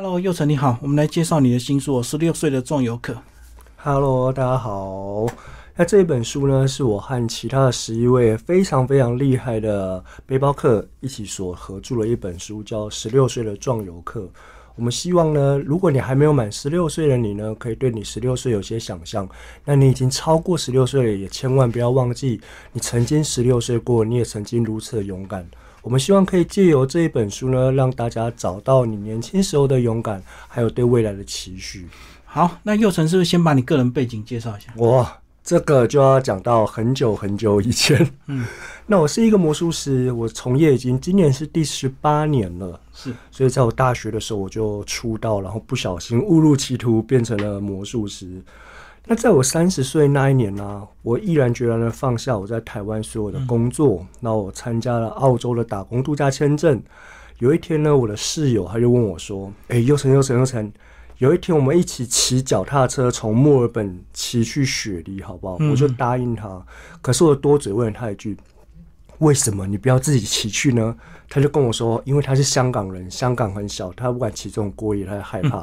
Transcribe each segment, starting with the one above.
Hello，佑成你好，我们来介绍你的新书《十六岁的壮游客》。Hello，大家好。那这本书呢，是我和其他的十一位非常非常厉害的背包客一起所合著的一本书，叫《十六岁的壮游客》。我们希望呢，如果你还没有满十六岁的你呢，可以对你十六岁有些想象。那你已经超过十六岁了，也千万不要忘记你曾经十六岁过，你也曾经如此的勇敢。我们希望可以借由这一本书呢，让大家找到你年轻时候的勇敢，还有对未来的期许。好，那佑成是不是先把你个人背景介绍一下？我，这个就要讲到很久很久以前。嗯，那我是一个魔术师，我从业已经今年是第十八年了。是，所以在我大学的时候我就出道，然后不小心误入歧途，变成了魔术师。那在我三十岁那一年呢，我毅然决然的放下我在台湾所有的工作，那我参加了澳洲的打工度假签证。有一天呢，我的室友他就问我说：“哎，又成又成又成，有一天我们一起骑脚踏车从墨尔本骑去雪梨，好不好？”我就答应他。可是我多嘴问了他一句：“为什么你不要自己骑去呢？”他就跟我说：“因为他是香港人，香港很小，他不敢骑这种过夜，他害怕。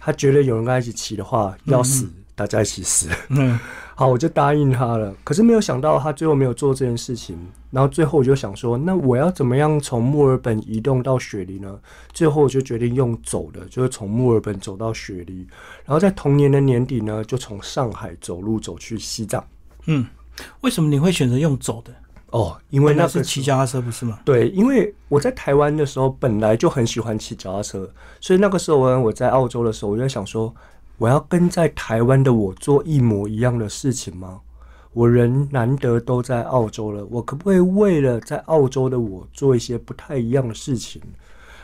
他觉得有人跟他一起骑的话要死。”大家一起死，嗯，好，我就答应他了。可是没有想到他最后没有做这件事情。然后最后我就想说，那我要怎么样从墨尔本移动到雪梨呢？最后我就决定用走的，就是从墨尔本走到雪梨。然后在同年的年底呢，就从上海走路走去西藏。嗯，为什么你会选择用走的？哦，因为那是骑脚踏车不是吗？对，因为我在台湾的时候本来就很喜欢骑脚踏车，所以那个时候呢，我在澳洲的时候，我就在想说。我要跟在台湾的我做一模一样的事情吗？我人难得都在澳洲了，我可不可以为了在澳洲的我做一些不太一样的事情？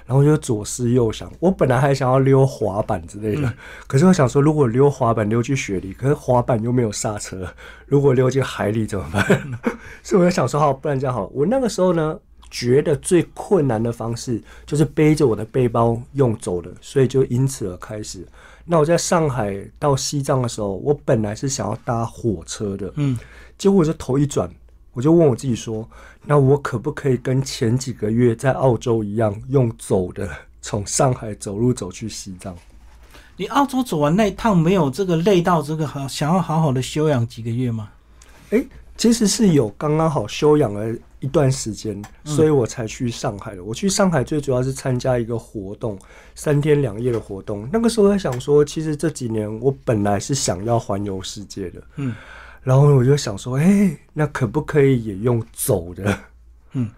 然后就左思右想，我本来还想要溜滑板之类的，可是我想说，如果溜滑板溜去雪里，可是滑板又没有刹车，如果溜进海里怎么办？所以我就想说，好，不然这样好。我那个时候呢，觉得最困难的方式就是背着我的背包用走的，所以就因此而开始。那我在上海到西藏的时候，我本来是想要搭火车的，嗯，结果我就头一转，我就问我自己说，那我可不可以跟前几个月在澳洲一样，用走的从上海走路走去西藏？你澳洲走完那一趟，没有这个累到这个好想要好好的休养几个月吗？诶，其实是有刚刚好休养了。一段时间，所以我才去上海的。我去上海最主要是参加一个活动，三天两夜的活动。那个时候在想说，其实这几年我本来是想要环游世界的，嗯，然后我就想说，哎，那可不可以也用走的？嗯，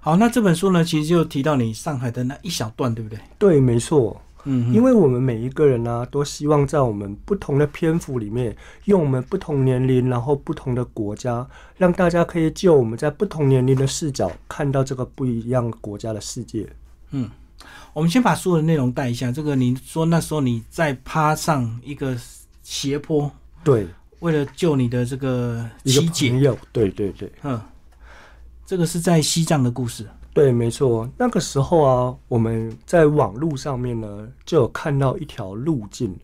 好，那这本书呢，其实就提到你上海的那一小段，对不对？对，没错。嗯，因为我们每一个人呢，都希望在我们不同的篇幅里面，用我们不同年龄，然后不同的国家，让大家可以就我们在不同年龄的视角，看到这个不一样国家的世界。嗯，我们先把所有的内容带一下。这个你说那时候你在爬上一个斜坡，对，为了救你的这个妻姐，对对对，嗯，这个是在西藏的故事。对，没错，那个时候啊，我们在网路上面呢，就有看到一条路径，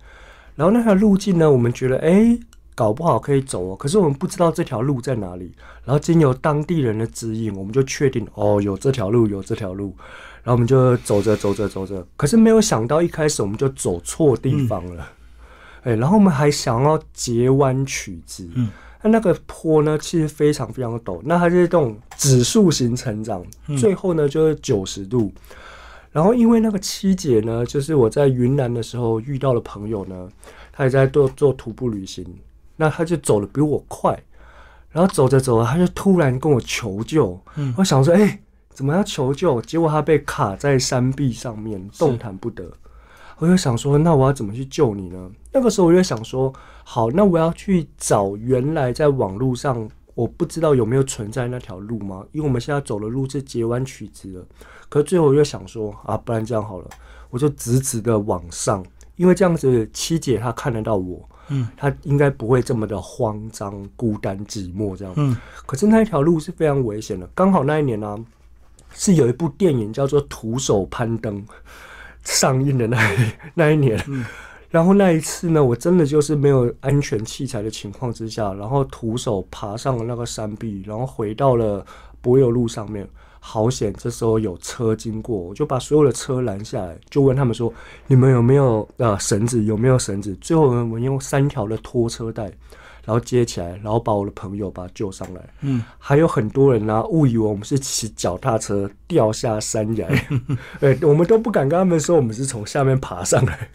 然后那条路径呢，我们觉得，哎，搞不好可以走哦，可是我们不知道这条路在哪里，然后经由当地人的指引，我们就确定，哦，有这条路，有这条路，然后我们就走着走着走着，可是没有想到一开始我们就走错地方了，哎，然后我们还想要截弯取直，嗯。那那个坡呢，其实非常非常的陡，那它是这种指数型成长，最后呢就是九十度。然后因为那个七姐呢，就是我在云南的时候遇到的朋友呢，他也在做做徒步旅行，那他就走的比我快，然后走着走着，他就突然跟我求救。嗯，我想说，哎，怎么要求救？结果他被卡在山壁上面，动弹不得。我就想说，那我要怎么去救你呢？那个时候我就想说，好，那我要去找原来在网络上我不知道有没有存在那条路吗？因为我们现在走的路是截弯曲直的。可是最后我就想说，啊，不然这样好了，我就直直的往上，因为这样子七姐她看得到我，嗯，她应该不会这么的慌张、孤单、寂寞这样。嗯，可是那一条路是非常危险的。刚好那一年呢，是有一部电影叫做《徒手攀登》。上映的那那一年，然后那一次呢，我真的就是没有安全器材的情况之下，然后徒手爬上了那个山壁，然后回到了柏油路上面。好险，这时候有车经过，我就把所有的车拦下来，就问他们说：“你们有没有呃绳子？有没有绳子？”最后我们用三条的拖车带。然后接起来，然后把我的朋友把他救上来。嗯，还有很多人呢，误以为我们是骑脚踏车掉下山崖，哎，我们都不敢跟他们说我们是从下面爬上来。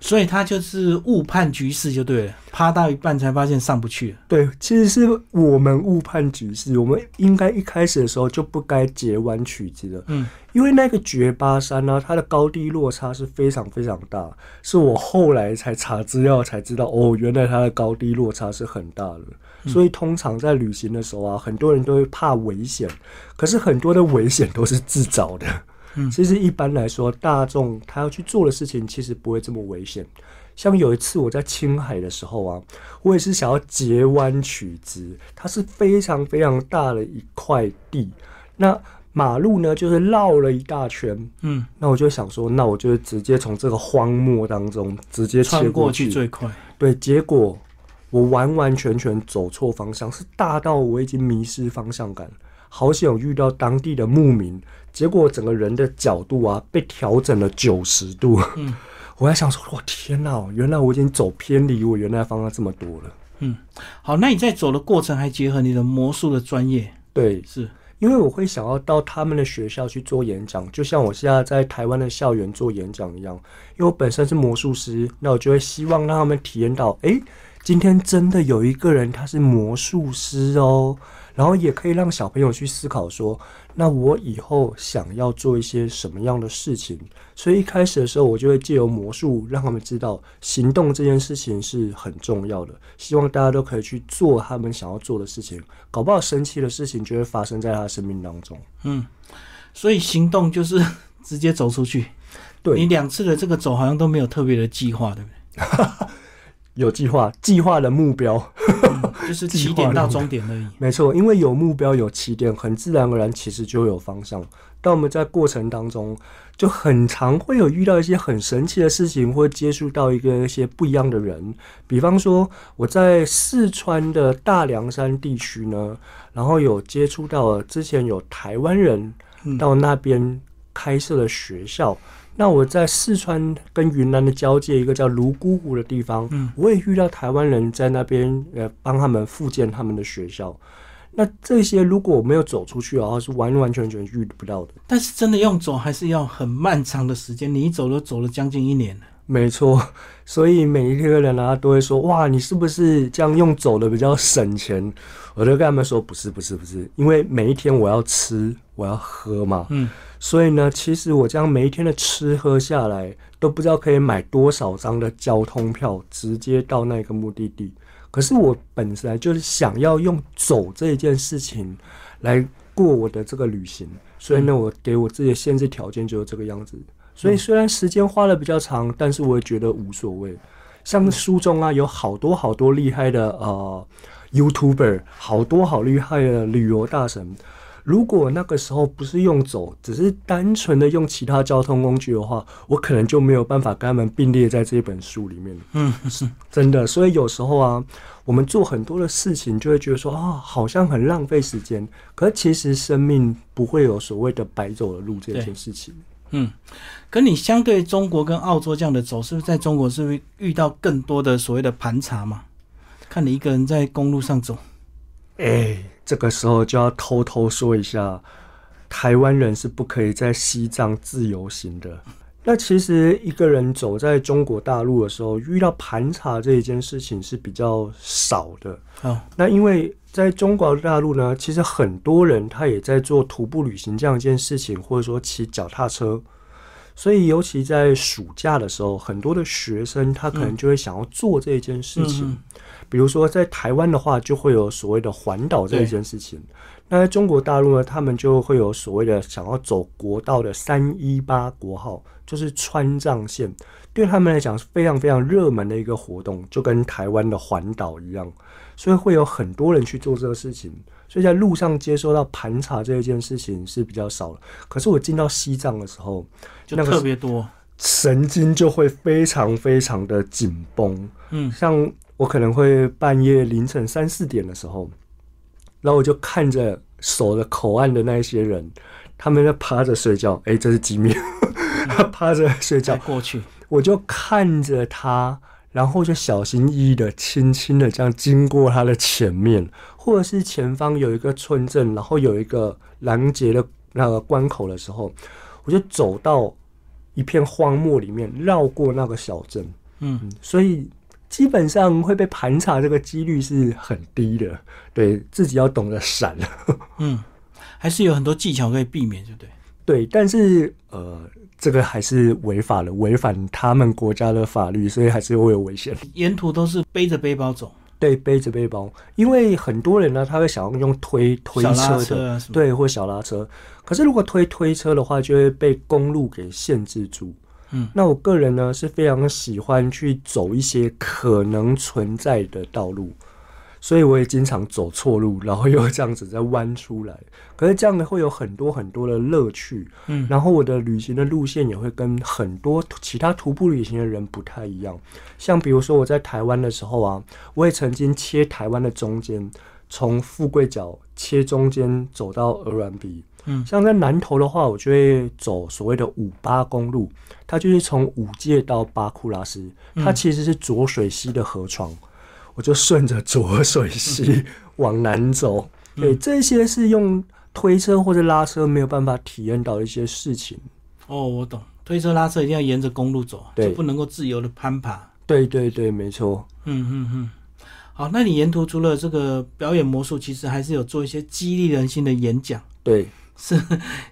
所以他就是误判局势就对了，趴到一半才发现上不去。对，其实是我们误判局势，我们应该一开始的时候就不该截弯曲直的。嗯。因为那个绝巴山呢，它的高低落差是非常非常大，是我后来才查资料才知道，哦，原来它的高低落差是很大的。所以通常在旅行的时候啊，很多人都会怕危险，可是很多的危险都是自找的。嗯，其实一般来说，大众他要去做的事情，其实不会这么危险。像有一次我在青海的时候啊，我也是想要截弯取直，它是非常非常大的一块地，那。马路呢，就是绕了一大圈，嗯，那我就想说，那我就直接从这个荒漠当中直接切过去最快。对，结果我完完全全走错方向，是大到我已经迷失方向感。好险有遇到当地的牧民，结果整个人的角度啊被调整了九十度。嗯，我在想说，我天哪，原来我已经走偏离我原来方向这么多了。嗯，好，那你在走的过程还结合你的魔术的专业？对，是。因为我会想要到他们的学校去做演讲，就像我现在在台湾的校园做演讲一样。因为我本身是魔术师，那我就会希望让他们体验到，哎，今天真的有一个人他是魔术师哦。然后也可以让小朋友去思考说，那我以后想要做一些什么样的事情？所以一开始的时候，我就会借由魔术让他们知道，行动这件事情是很重要的。希望大家都可以去做他们想要做的事情，搞不好神奇的事情就会发生在他生命当中。嗯，所以行动就是直接走出去。对你两次的这个走好像都没有特别的计划，对不对？有计划，计划的目标 就是起点到终点而已。没错，因为有目标有起点，很自然而然其实就有方向。但我们在过程当中就很常会有遇到一些很神奇的事情，或接触到一个一些不一样的人。比方说我在四川的大凉山地区呢，然后有接触到之前有台湾人到那边开设了学校。那我在四川跟云南的交界，一个叫泸沽湖的地方，嗯，我也遇到台湾人在那边，呃，帮他们复建他们的学校。那这些如果我没有走出去的话，是完完全全遇不到的。但是真的用走，还是要很漫长的时间。你一走都走了将近一年了。没错，所以每一个人啊都会说：“哇，你是不是这样用走的比较省钱？”我就跟他们说：“不是，不是，不是，因为每一天我要吃，我要喝嘛。”嗯。所以呢，其实我这样每一天的吃喝下来，都不知道可以买多少张的交通票，直接到那个目的地。可是我本来就是想要用走这一件事情来过我的这个旅行，所以呢，我给我自己的限制条件就是这个样子。所以虽然时间花的比较长，但是我也觉得无所谓。像书中啊，有好多好多厉害的呃 YouTuber，好多好厉害的旅游大神。如果那个时候不是用走，只是单纯的用其他交通工具的话，我可能就没有办法跟他们并列在这本书里面。嗯，是真的。所以有时候啊，我们做很多的事情，就会觉得说啊，好像很浪费时间。可是其实生命不会有所谓的白走的路这件事情。嗯，可你相对中国跟澳洲这样的走，是不是在中国是不是遇到更多的所谓的盘查嘛？看你一个人在公路上走，哎。这个时候就要偷偷说一下，台湾人是不可以在西藏自由行的。那其实一个人走在中国大陆的时候，遇到盘查这一件事情是比较少的。哦，那因为在中国大陆呢，其实很多人他也在做徒步旅行这样一件事情，或者说骑脚踏车。所以尤其在暑假的时候，很多的学生他可能就会想要做这一件事情。比如说，在台湾的话，就会有所谓的环岛这一件事情。那在中国大陆呢，他们就会有所谓的想要走国道的三一八国号，就是川藏线，对他们来讲是非常非常热门的一个活动，就跟台湾的环岛一样。所以会有很多人去做这个事情。所以在路上接收到盘查这一件事情是比较少的。可是我进到西藏的时候，就特别多，神经就会非常非常的紧绷。嗯，像。我可能会半夜凌晨三四点的时候，然后我就看着守着口岸的那一些人，他们在趴着睡觉，哎、这是机密，他 趴着睡觉，过去，我就看着他，然后就小心翼翼的、轻轻的这样经过他的前面，或者是前方有一个村镇，然后有一个拦截的那个关口的时候，我就走到一片荒漠里面，绕过那个小镇。嗯，嗯，所以基本上会被盘查这个几率是很低的，对自己要懂得闪。嗯，还是有很多技巧可以避免，对不对？对，但是呃，这个还是违法的，违反他们国家的法律，所以还是会有危险。沿途都是背着背包走，对，背着背包，因为很多人呢，他会想要用推推车的，对，或小拉车。可是如果推推车的话，就会被公路给限制住。嗯，那我个人呢是非常喜欢去走一些可能存在的道路，所以我也经常走错路，然后又这样子再弯出来。可是这样的会有很多很多的乐趣，嗯，然后我的旅行的路线也会跟很多其他徒步旅行的人不太一样。像比如说我在台湾的时候啊，我也曾经切台湾的中间，从富贵角切中间走到鹅銮鼻。嗯像在南投的话，我就会走所谓的五八公路，它就是从五界到巴库拉斯，它嗯其实是浊水溪的河床，我就顺着浊水溪 往南走。对，嗯这些是用推车或者拉车没有办法体验到的一些事情。哦，我懂，推车拉车一定要沿着公路走，对就不能够自由的攀爬。对对对，没错。嗯嗯嗯。好，那你沿途除了这个表演魔术，其实还是有做一些激励人心的演讲，对，是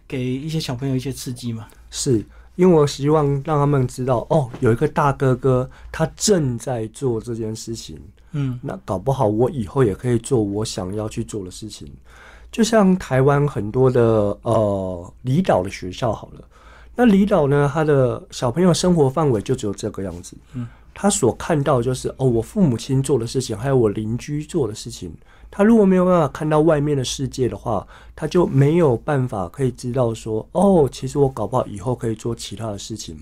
给一些小朋友一些刺激嘛？是因为我希望让他们知道，哦，有一个大哥哥他正在做这件事情。嗯那搞不好我以后也可以做我想要去做的事情。就像台湾很多的呃离岛的学校好了，那离岛呢，他的小朋友生活范围就只有这个样子。嗯，他所看到就是哦，我父母亲做的事情，还有我邻居做的事情。他如果没有办法看到外面的世界的话，他就没有办法可以知道说哦，其实我搞不好以后可以做其他的事情。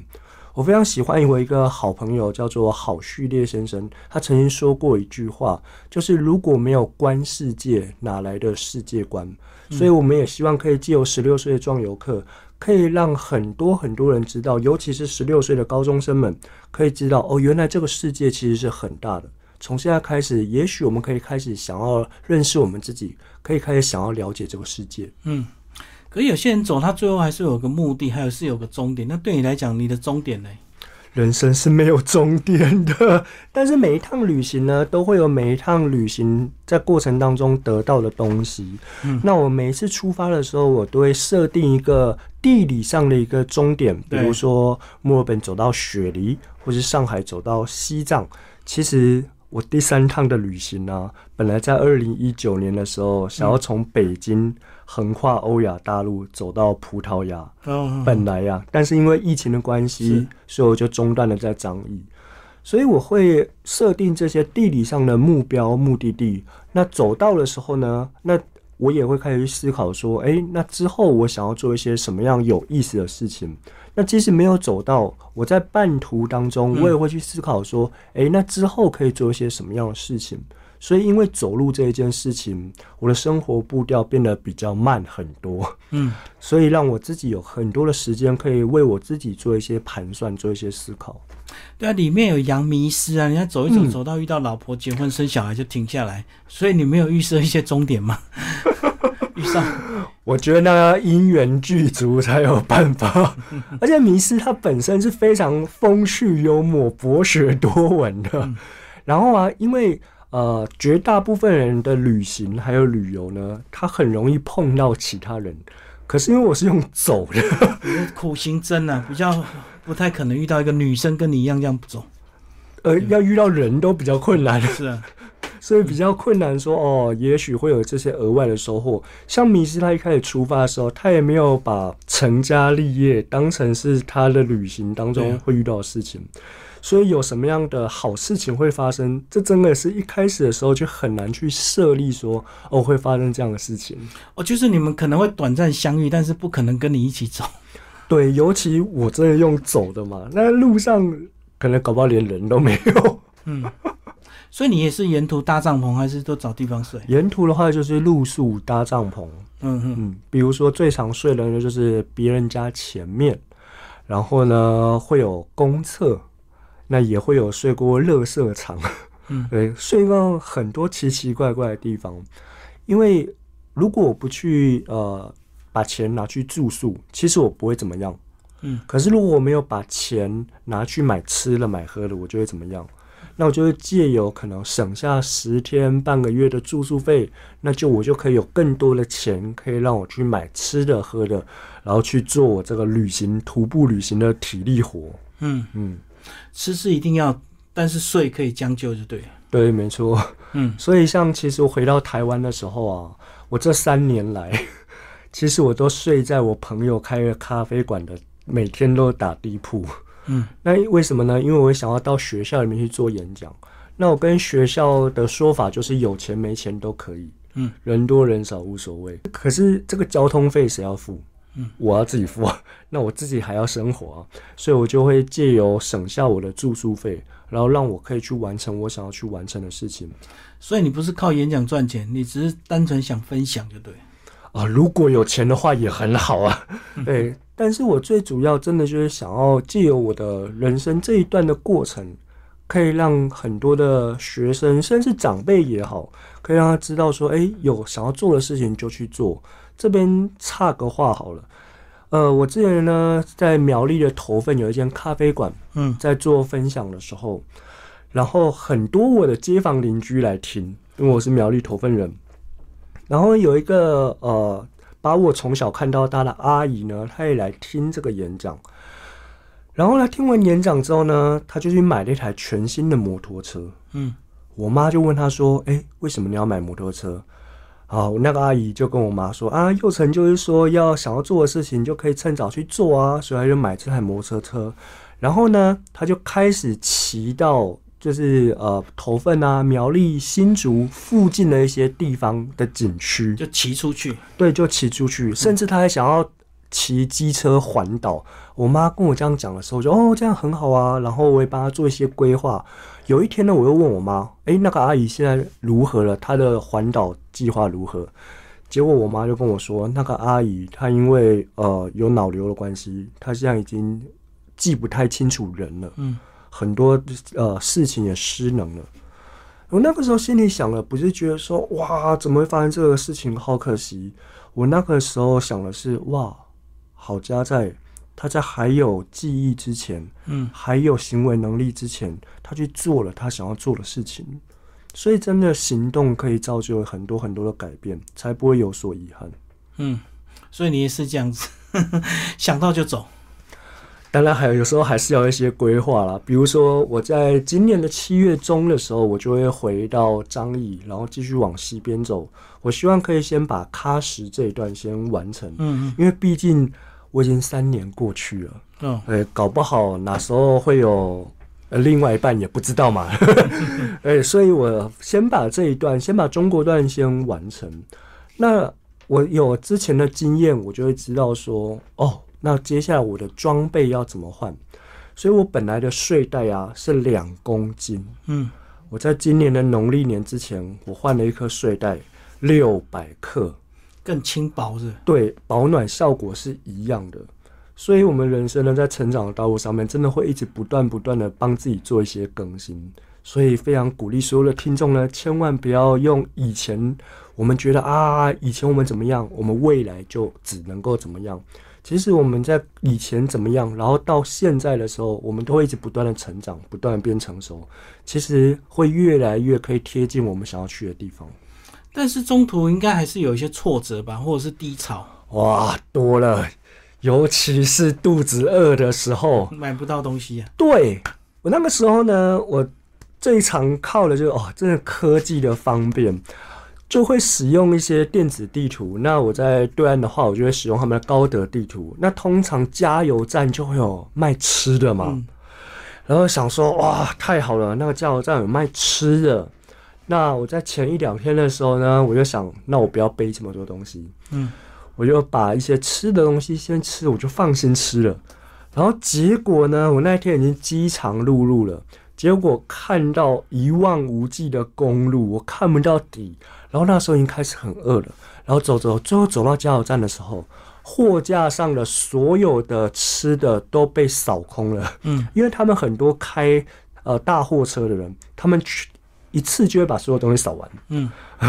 我非常喜欢我一个好朋友，叫做好序列先生。他曾经说过一句话，就是如果没有观世界，哪来的世界观？所以我们也希望可以借由十六岁的壮游客，可以让很多很多人知道，尤其是十六岁的高中生们，可以知道哦，原来这个世界其实是很大的。从现在开始，也许我们可以开始想要认识我们自己，可以开始想要了解这个世界。嗯。可是有些人走，他最后还是有个目的，还有是有个终点。那对你来讲，你的终点呢？人生是没有终点的，但是每一趟旅行呢，都会有每一趟旅行在过程当中得到的东西。嗯那我每一次出发的时候，我都会设定一个地理上的一个终点，比如说墨尔本走到雪梨，或是上海走到西藏。其实我第三趟的旅行呢、本来在二零一九年的时候，想要从北京横跨欧亚大陆走到葡萄牙。嗯，本来呀、但是因为疫情的关系，所以我就中断了在张毅。所以我会设定这些地理上的目标、目的地。那走到的时候呢，那我也会开始去思考说，诶，那之后我想要做一些什么样有意思的事情。那即使没有走到，我在半途当中，嗯我也会去思考说，诶，那之后可以做一些什么样的事情。所以，因为走路这一件事情，我的生活步调变得比较慢很多。嗯，所以让我自己有很多的时间可以为我自己做一些盘算，做一些思考。对啊，里面有羊迷失啊，人家走一走，嗯走到遇到老婆结婚生小孩就停下来，所以你没有预设一些终点吗？遇上我觉得那个因缘具足才有办法，而且迷失它本身是非常风趣幽默、博学多闻的。嗯然后啊，因为呃，绝大部分人的旅行还有旅游呢，他很容易碰到其他人。可是因为我是用走的，苦行僧啊，比较不太可能遇到一个女生跟你一样这样走。呃，要遇到人都比较困难。是啊，所以比较困难说哦，也许会有这些额外的收获。像米斯他一开始出发的时候，他也没有把成家立业当成是他的旅行当中会遇到的事情。所以有什么样的好事情会发生，这真的是一开始的时候就很难去设立说哦会发生这样的事情。哦，就是你们可能会短暂相遇，但是不可能跟你一起走。对，尤其我真的用走的嘛，那路上可能搞不好连人都没有。嗯，所以你也是沿途搭帐篷，还是都找地方睡？沿途的话就是露宿搭帐篷，嗯哼，嗯，比如说最常睡的呢就是别人家前面，然后呢会有公厕，那也会有睡过垃圾场，嗯 对，睡过很多奇奇怪怪的地方。因为如果我不去呃把钱拿去住宿，其实我不会怎么样。嗯，可是如果我没有把钱拿去买吃的买喝的，我就会怎么样？那我就会借由可能省下十天半个月的住宿费，那就我就可以有更多的钱，可以让我去买吃的喝的，然后去做我这个旅行徒步旅行的体力活。嗯，嗯，吃是一定要，但是睡可以将就，就对。对，没错。嗯所以像其实我回到台湾的时候啊，我这三年来，其实我都睡在我朋友开的咖啡馆的，每天都打地铺。嗯，那为什么呢？因为我想要到学校里面去做演讲。那我跟学校的说法就是有钱没钱都可以，嗯，人多人少无所谓。可是这个交通费谁要付？嗯，我要自己付啊。那我自己还要生活啊，所以我就会借由省下我的住宿费，然后让我可以去完成我想要去完成的事情。所以你不是靠演讲赚钱，你只是单纯想分享，就对了。啊，如果有钱的话也很好啊。对，但是我最主要真的就是想要借由我的人生这一段的过程，可以让很多的学生，甚至长辈也好，可以让他知道说，哎，有想要做的事情就去做。这边插个话好了，呃，我之前呢在苗栗的头份有一间咖啡馆，嗯在做分享的时候，然后很多我的街坊邻居来听，因为我是苗栗头份人。然后有一个呃，把我从小看到大的阿姨呢，她也来听这个演讲。然后呢，听完演讲之后呢，她就去买了一台全新的摩托车。嗯我妈就问她说：“哎，为什么你要买摩托车？”好，那个阿姨就跟我妈说：“啊，佑成就是说要想要做的事情就可以趁早去做啊，所以她就买这台摩托车。然后呢，她就开始骑到就是呃头份啊、苗栗、新竹附近的一些地方的景区，就骑出去。对，就骑出去，甚至他还想要骑机车环岛。我妈跟我这样讲的时候，就哦，这样很好啊。然后我也帮他做一些规划。有一天呢，我又问我妈，诶，那个阿姨现在如何了？她的环岛计划如何？结果我妈就跟我说，那个阿姨她因为呃有脑瘤的关系，她现在已经记不太清楚人了，嗯很多呃事情也失能了。我那个时候心里想的不是觉得说哇怎么会发生这个事情，好可惜。我那个时候想的是哇，好家在他在还有记忆之前，嗯还有行为能力之前，他去做了他想要做的事情。所以真的行动可以造就很多很多的改变，才不会有所遗憾。嗯，所以你也是这样子，想到就走。当然，还有有时候还是要一些规划啦。比如说，我在今年的七月中的时候，我就会回到张掖，然后继续往西边走。我希望可以先把喀什这一段先完成，嗯嗯因为毕竟我已经三年过去了，嗯哦，呃，搞不好哪时候会有呃另外一半也不知道嘛。哎，所以我先把这一段，先把中国段先完成。那我有之前的经验，我就会知道说，哦，那接下来我的装备要怎么换。所以我本来的睡袋啊是两公斤，嗯我在今年的农历年之前，我换了一颗睡袋，六百克。更轻薄是。对保暖效果是一样的。所以，我们人生呢，在成长的道路上面，真的会一直不断不断的帮自己做一些更新。所以，非常鼓励所有的听众呢，千万不要用以前我们觉得啊，以前我们怎么样，我们未来就只能够怎么样。其实我们在以前怎么样，然后到现在的时候，我们都会一直不断的成长，不断的变成熟。其实会越来越可以贴近我们想要去的地方。但是中途应该还是有一些挫折吧，或者是低潮，哇，多了，尤其是肚子饿的时候。买不到东西啊。对我那个时候呢，我最常靠的就是哦，真的科技的方便，就会使用一些电子地图。那我在对岸的话，我就会使用他们的高德地图。那通常加油站就会有卖吃的嘛，嗯然后想说哇，太好了，那个加油站有卖吃的。那我在前一两天的时候呢，我就想，那我不要背这么多东西，嗯，我就把一些吃的东西先吃，我就放心吃了。然后结果呢，我那一天已经饥肠辘辘了，结果看到一望无际的公路，我看不到底。然后那时候已经开始很饿了，然后走走，最后走到加油站的时候，货架上的所有的吃的都被扫空了。嗯，因为他们很多开呃大货车的人，他们去一次就会把所有东西扫完。嗯，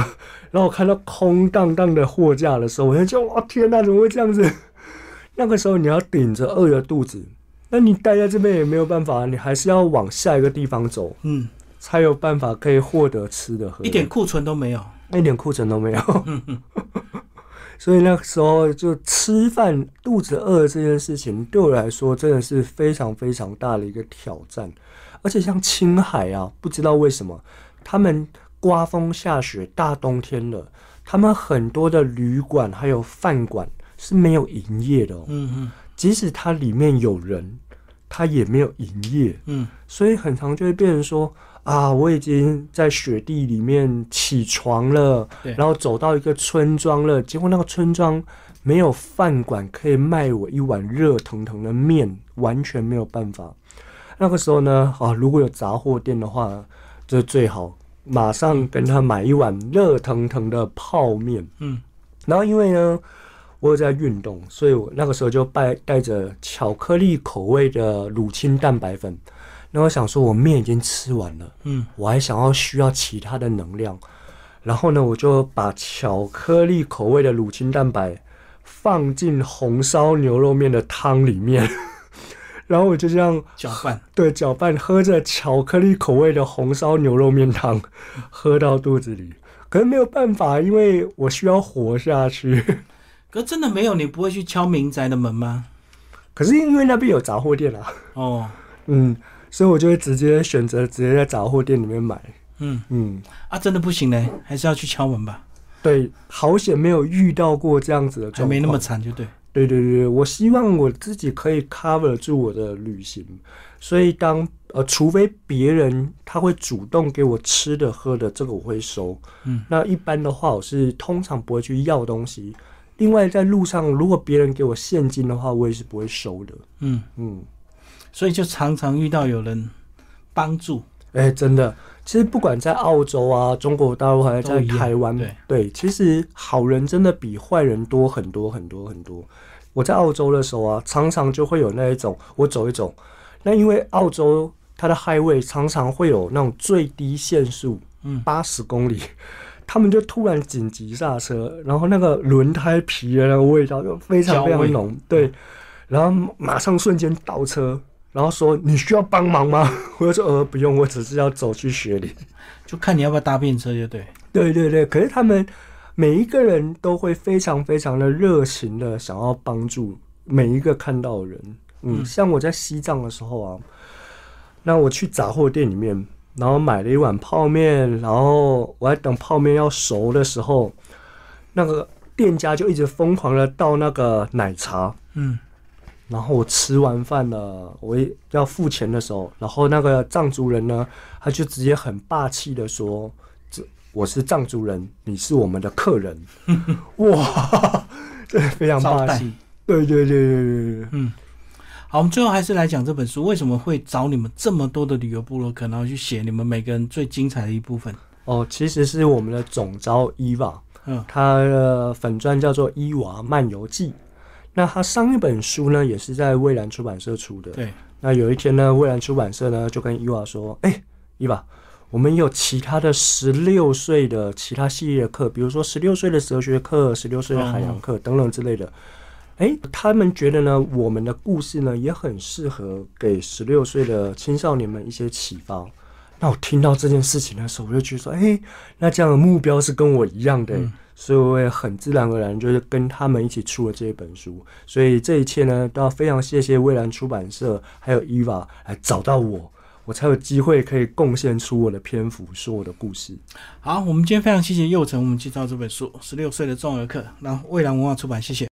然后我看到空荡荡的货架的时候，我就觉得哇天哪，怎么会这样子？那个时候你要顶着饿的肚子，那你待在这边也没有办法，你还是要往下一个地方走，嗯，才有办法可以获得吃的喝的。一点库存都没有。一点库存都没有。所以那个时候就吃饭肚子饿这件事情，对我来说真的是非常非常大的一个挑战。而且像青海啊，不知道为什么他们刮风下雪、大冬天的，他们很多的旅馆还有饭馆是没有营业的、哦。嗯嗯即使它里面有人，它也没有营业。嗯所以很常就会变成说啊，我已经在雪地里面起床了，然后走到一个村庄了，结果那个村庄没有饭馆可以卖我一碗热腾腾的面，完全没有办法。那个时候呢，啊，如果有杂货店的话，这最好马上跟他买一碗热腾腾的泡面。嗯然后因为呢，我有在运动，所以我那个时候就带带着巧克力口味的乳清蛋白粉。那我想说，我面已经吃完了，嗯我还想要需要其他的能量，然后呢，我就把巧克力口味的乳清蛋白放进红烧牛肉面的汤里面，然后我就这样搅拌。对搅拌，喝着巧克力口味的红烧牛肉面汤，喝到肚子里。可是没有办法，因为我需要活下去。可真的没有，你不会去敲民宅的门吗？可是因为那边有杂货店啊，哦，嗯，所以我就会直接选择直接在杂货店里面买。嗯嗯，啊，真的不行嘞，还是要去敲门吧，对，好险没有遇到过这样子的状况，还没那么惨就对。对对对，我希望我自己可以 cover 住我的旅行，所以当呃，除非别人他会主动给我吃的喝的，这个我会收。嗯，那一般的话，我是通常不会去要东西。另外，在路上如果别人给我现金的话，我也是不会收的。嗯，嗯，所以就常常遇到有人帮助。哎、真的，其实不管在澳洲啊、中国大陆还是在台湾，对其实好人真的比坏人多很多很多很多。我在澳洲的时候啊，常常就会有那一种，我走一走，那因为澳洲它的 highway 常常会有那种最低限速，嗯八十公里，他们就突然紧急刹车，然后那个轮胎皮的那个味道就非常非常浓，对，然后马上瞬间倒车。然后说你需要帮忙吗？我就说呃不用，我只是要走去雪里。就看你要不要搭便车，就对。对对对，可是他们每一个人都会非常非常的热情的想要帮助每一个看到的人。嗯，嗯像我在西藏的时候啊，那我去杂货店里面，然后买了一碗泡面，然后我在等泡面要熟的时候，那个店家就一直疯狂的倒那个奶茶。嗯然后我吃完饭了，我要付钱的时候，然后那个藏族人呢，他就直接很霸气的说：“这我是藏族人，你是我们的客人。”哇，这非常霸气。对对对对对对，嗯。好，我们最后还是来讲这本书，为什么会找你们这么多的旅游部落客，然后去写你们每个人最精彩的一部分？哦，其实是我们的总招伊娃，嗯他的粉钻叫做《伊娃漫游记》。那他上一本书呢，也是在蔚蓝出版社出的。对，那有一天呢，蔚蓝出版社呢就跟伊娃说：“哎、伊娃，我们有其他的十六岁的其他系列的课，比如说十六岁的哲学课、十六岁的海洋课等等之类的。哎，他们觉得呢，我们的故事呢也很适合给十六岁的青少年们一些启发。那我听到这件事情的时候，我就觉得说，哎，那这样的目标是跟我一样的、嗯所以我也很自然而然就是跟他们一起出了这一本书。所以这一切呢，都要非常谢谢蔚蓝出版社还有伊娃来找到我，我才有机会可以贡献出我的篇幅，说我的故事。好，我们今天非常谢谢佑成，我们介绍这本书《十六岁的中儿课》，然后蔚蓝文化出版，谢谢。